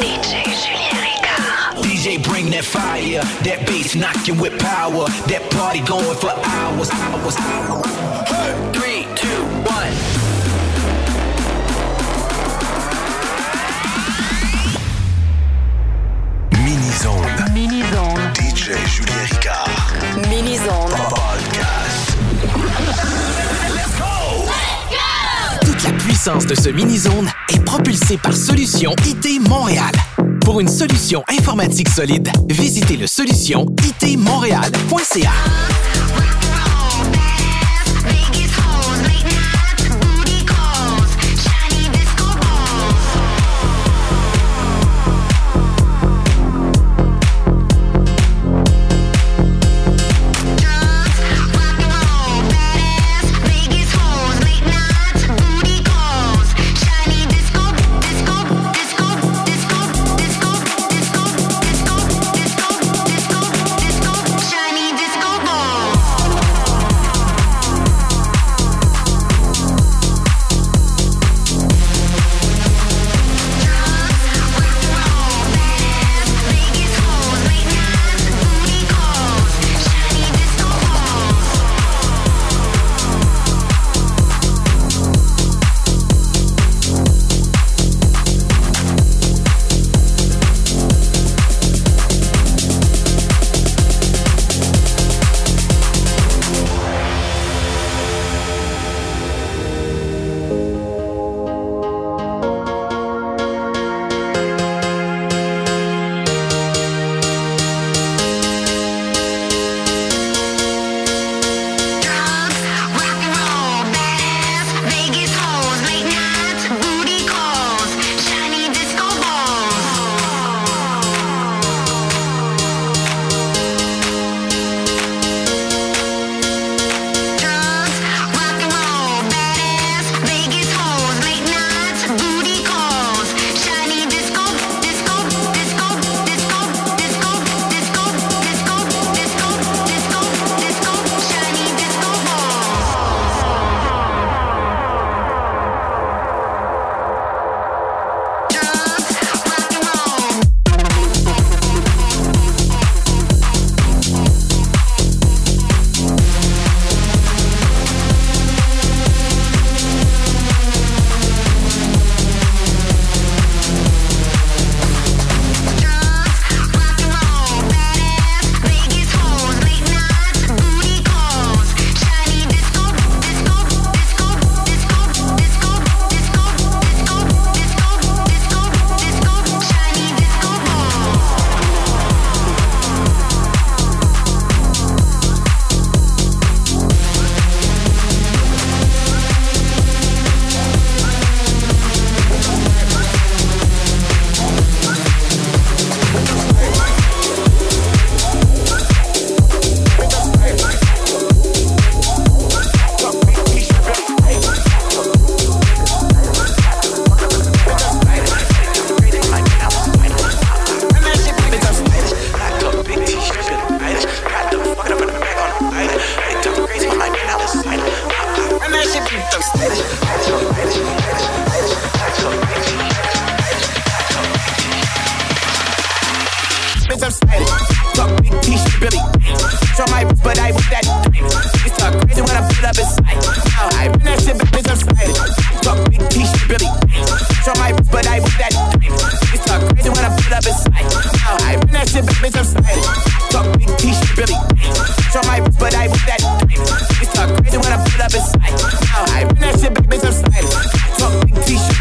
DJ Julien Ricard. DJ bring that fire, that bass knocking with power, that party going for hours, hours, hours. Three, two, one. Mini-zone. Mini-zone. DJ Julien Ricard. Mini-zone. Podcast. La puissance de ce mini-zone est propulsée par Solution IT Montréal. Pour une solution informatique solide, visitez le solution itmontréal.ca.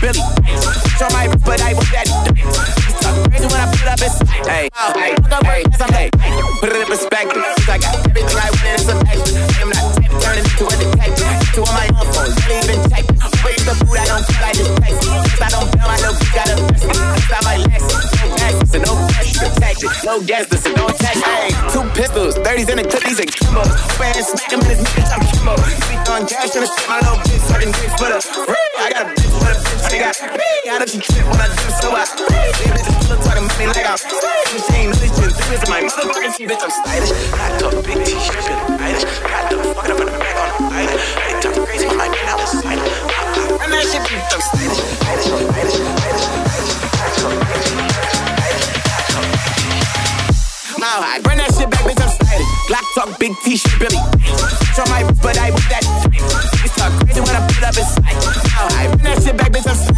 Billy. Show my wrist, but I with that. Talk crazy when I put up in sight. Hey, hey, hey, hey, put it in perspective. I got everything I wanted and some extra. I'm not type to turn it into a detective. To on my own phone, don't even check. Wait the food I don't feel I just protected. No gas, listen, don't text. Hey, two pistols, 30s in the clip, these ain't Kimbo. Man, smack him in his niggas, I'm Kimbo. Speak on cash, tryna shit my little bitch, sucking dicks for the. I got a bitch for the bitch, they got me. I know she trip when I do so I. They bitches still talking me like I'm stylish. She ain't really shit, this is my motherfucking bitch, I'm stylish. I talk big t-shirt, feeling stylish. Got the fuck up in the back on the island. They talk crazy, my man, I was. And that shit, bitch, I'm stylish. Stylish, stylish, out. I run that shit back, bitch, I'm sliding. Glock talk, big t-shirt, Billy. Try my but I with that. It's talk crazy when I put up inside. Now I run that shit back, bitch, I'm stylish.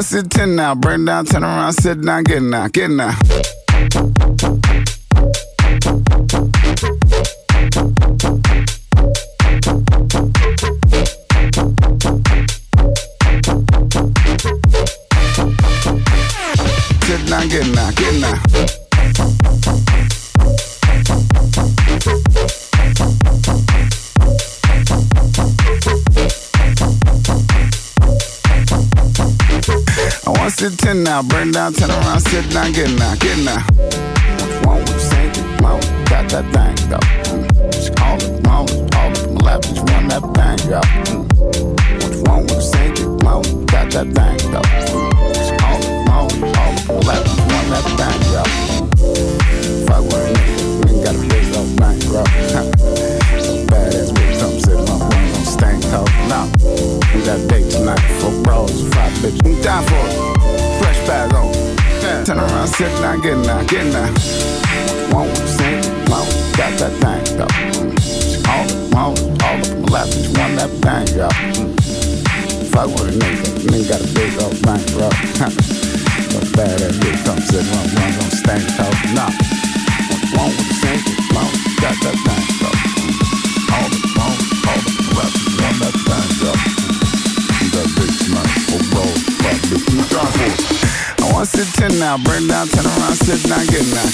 Sit 10 now, burn down, turn around, sit down, get now, get now. Sit down, get now, get now. To 10 now, burn down, turn around, sit down, get now, get now. What's wrong with saying mom, got that thing, though. Mm. Just call it, mom, all my lap, just run that thing, yo. Mm. What's wrong with saying mom, got that thing, though. Mm. Just call it, mom, all my lap, just run that thing, yo. Fuck with a nigga, nigga got a bitch off bank, bro. so badass bitch, I'm sitting on one on stank talk, nah. We got date tonight, four bros, five bitches. I'm down for it. Around, sit down, get now, get now. Won't sing, won't got that thing, though. Mm. All the won't, all up my lap, just that thing, yo. Mm. Fuck with a nigga, nigga got a big old bank, bro. so badass bitch, come sit on one on stank talk, nah. Won't sing, won't got that thing, though. Mm. All the won't, all up my lap, just that thing, yo. That bitch tonight, four bros, five bitches. I'm What's the 10 now? Burn down, turn around, sit down, get now.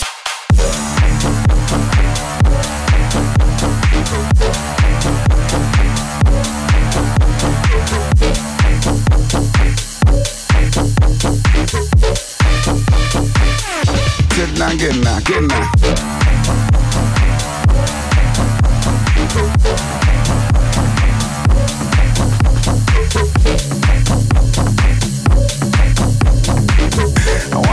Get down. get now, get now.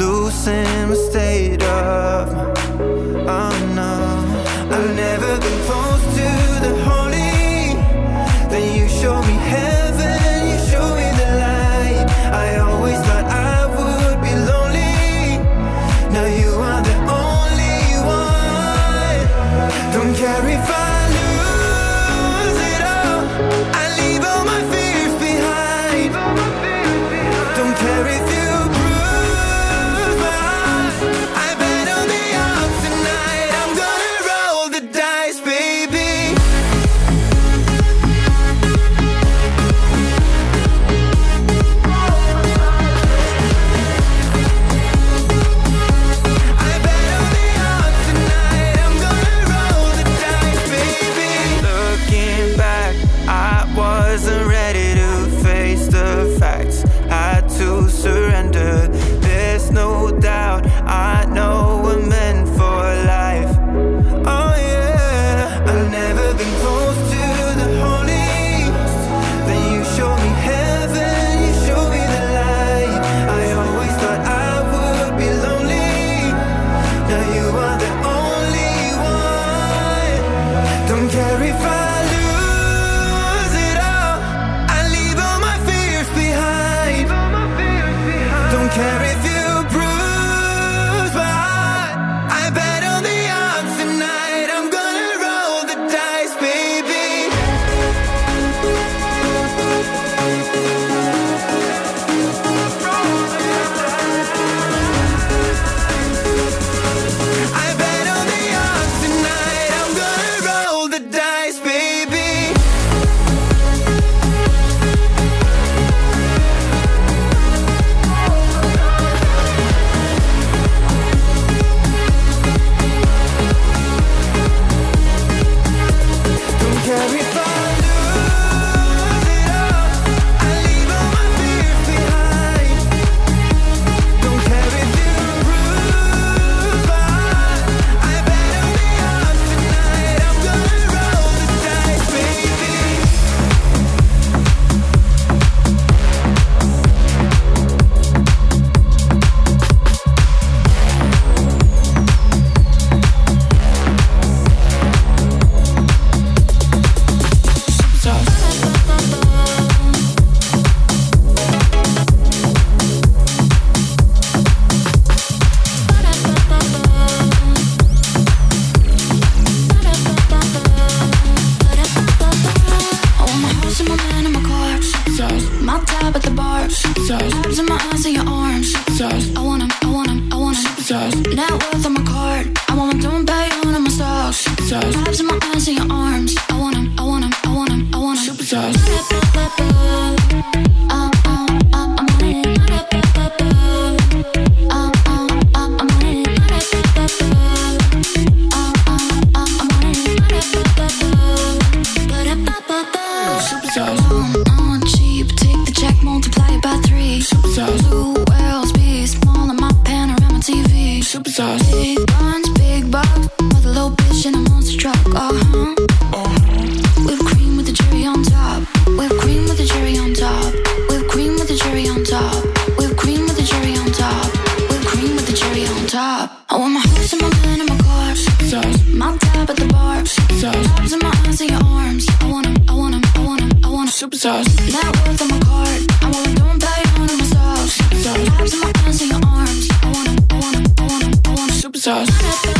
losing my state of mind. I'm top. I want my house and my gun and my car. Success. My tab at the bar. Success. Tabs in my eyes and your arms. I want 'em, I want 'em, I want 'em, I want 'em. Super sauce. Net worth on my card. I want a don't play on my socks. Success. Tabs in my eyes and your arms. I want 'em, I want 'em, I want 'em, I want 'em. Super sauce.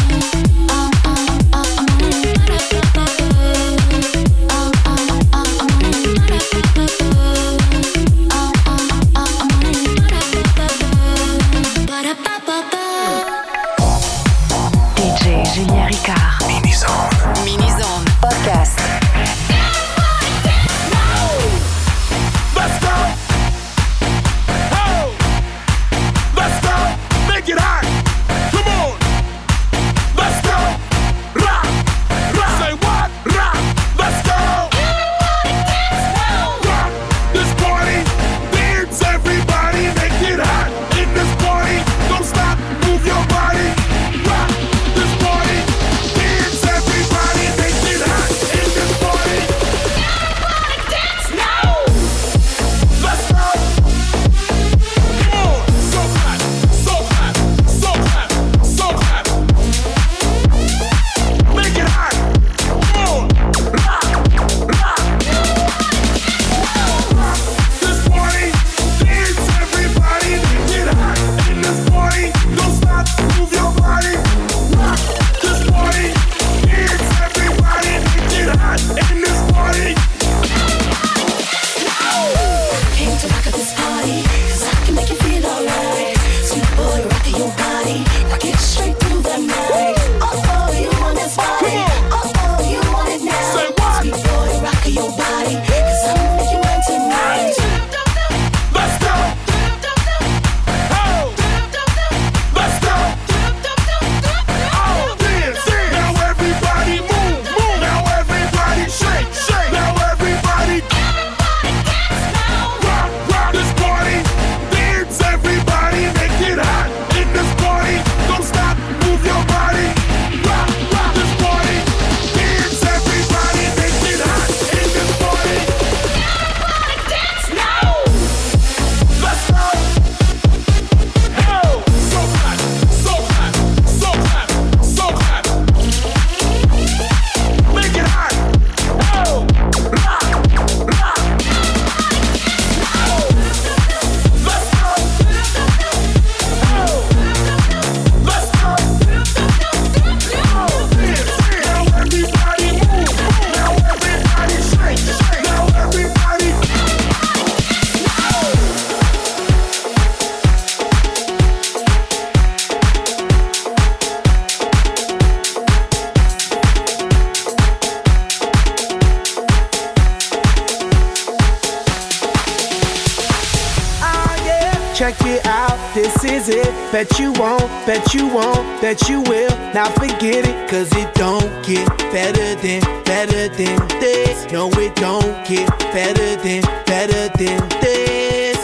Check it out, this is it. Bet you won't, bet you won't, bet you will. Now forget it, cause it don't get better than, better than this. No, it don't get better than, better than this.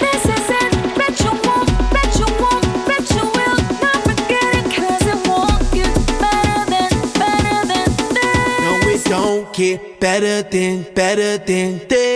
This is it. Bet you won't, bet you won't, bet you will. Not forget it, 'cause it won't get better than, better than this. No, it don't get better than, better than this.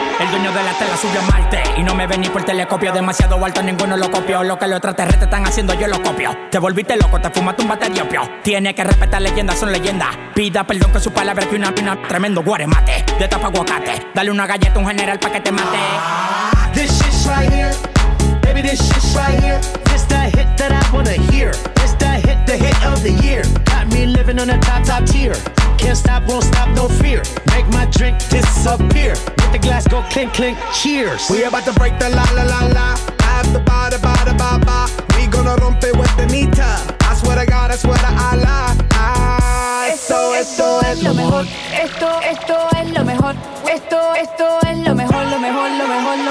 el dueño de la tela subió a Marte Y no me ven ni por telescopio Demasiado alto, ninguno lo copió Lo que los extraterrestres están haciendo, yo lo copio Te volviste loco, te fumaste un bate de opio Tiene que respetar leyendas, son leyendas Pida perdón que su palabra que una pina Tremendo guaremate, de tapa aguacate Dale una galleta a un general pa' que te mate This shit's right here. Baby, this shit's right here. This the hit that I wanna hear. This the hit, the hit of the year. Got me living on a top, top tier. Can't stop, won't stop, no fear drink disappear. With the glass go clink clink. Cheers. We about to break the la la la la. After ba da ba da ba ba. We gonna rompe with the nita. I swear to God, I swear to Allah. Ah, esto, esto, esto es lo mejor. Esto, esto es lo mejor. Esto, esto es lo mejor, lo mejor, lo mejor. Lo mejor.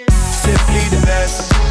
The best,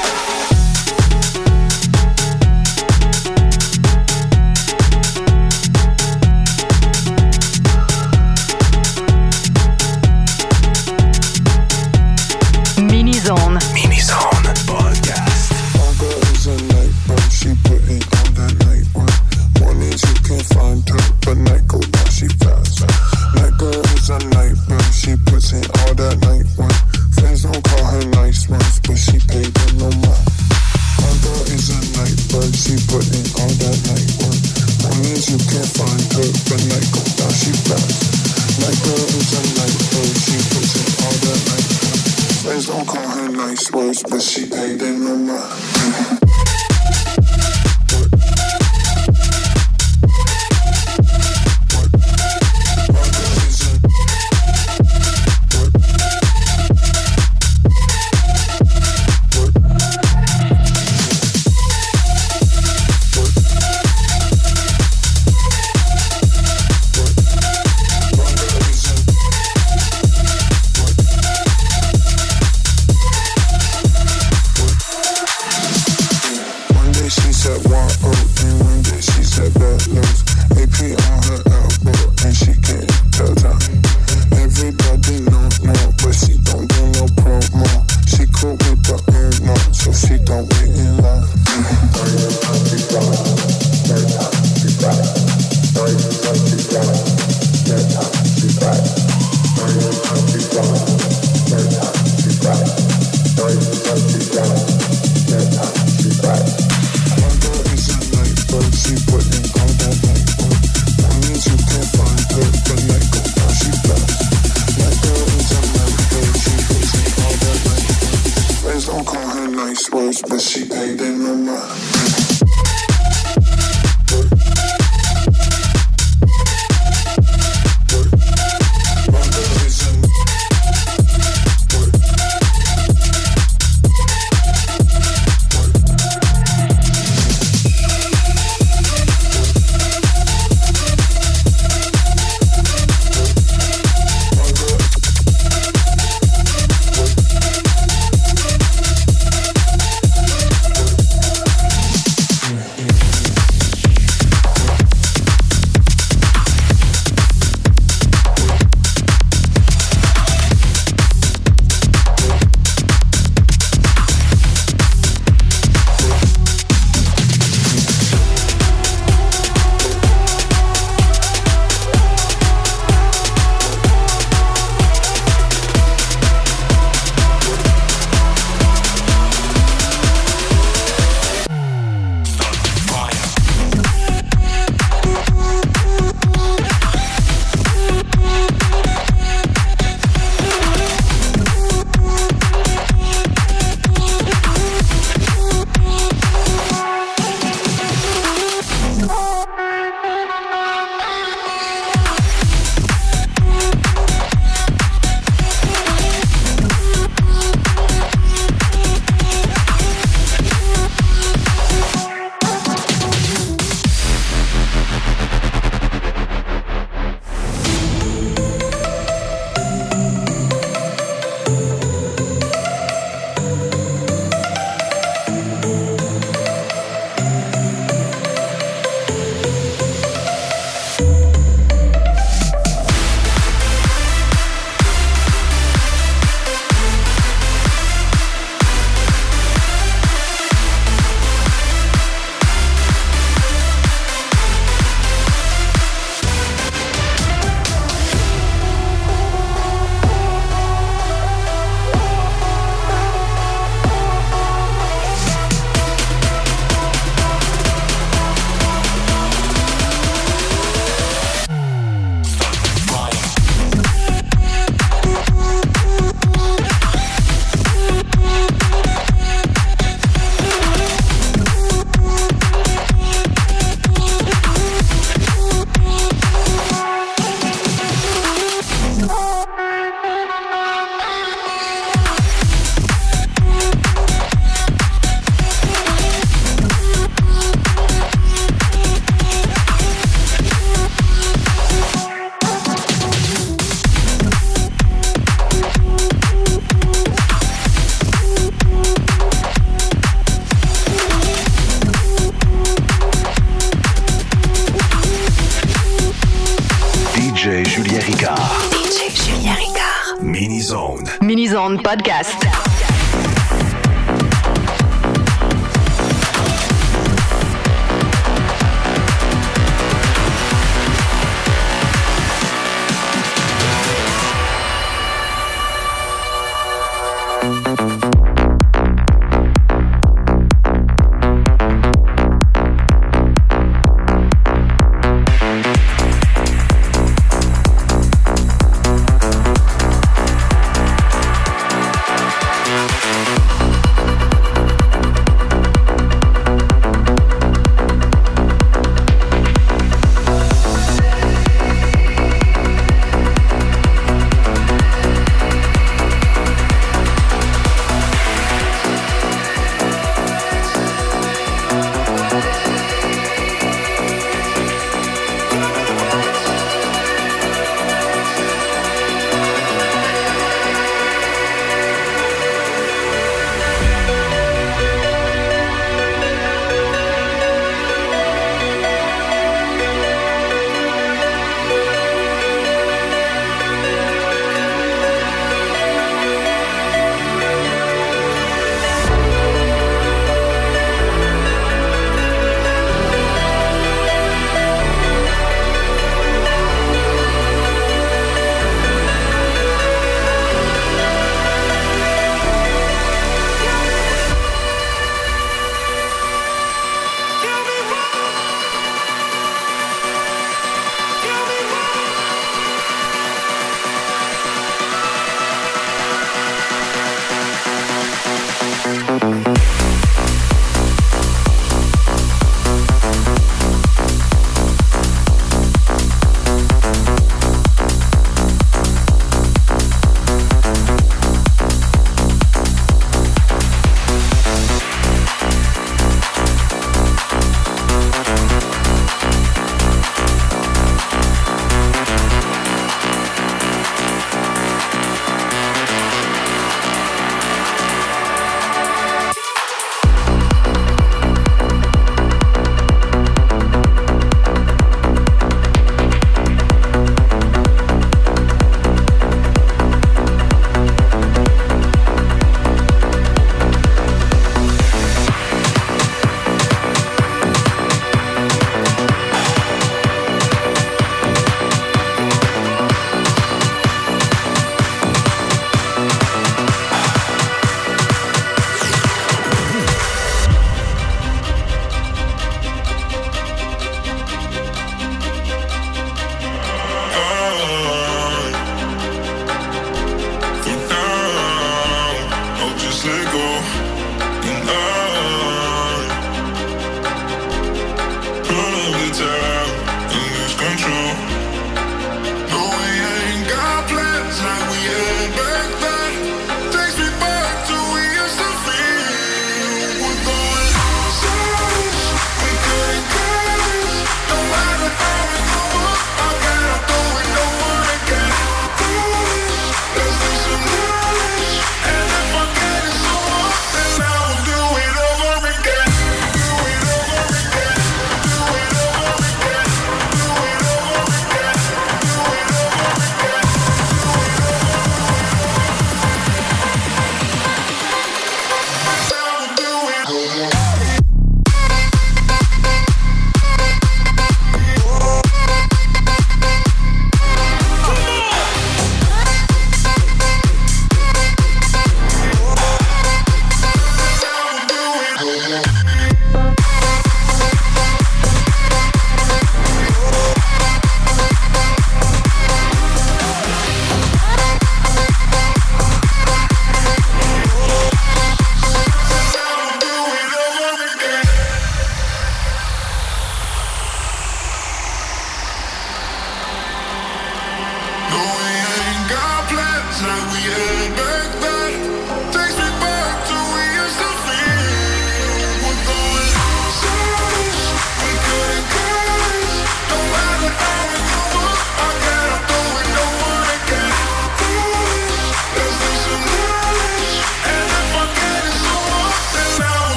Don't call her nice words, but she paid them no mind. Podcast.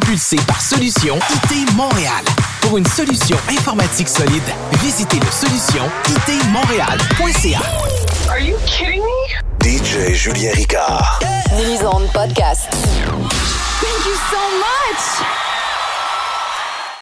Propulsée par Solution IT Montréal. Pour une solution informatique solide, visitez le solution itmontréal.ca. Are you kidding me? DJ Julien Ricard. Mini-zone podcast. Thank you so much.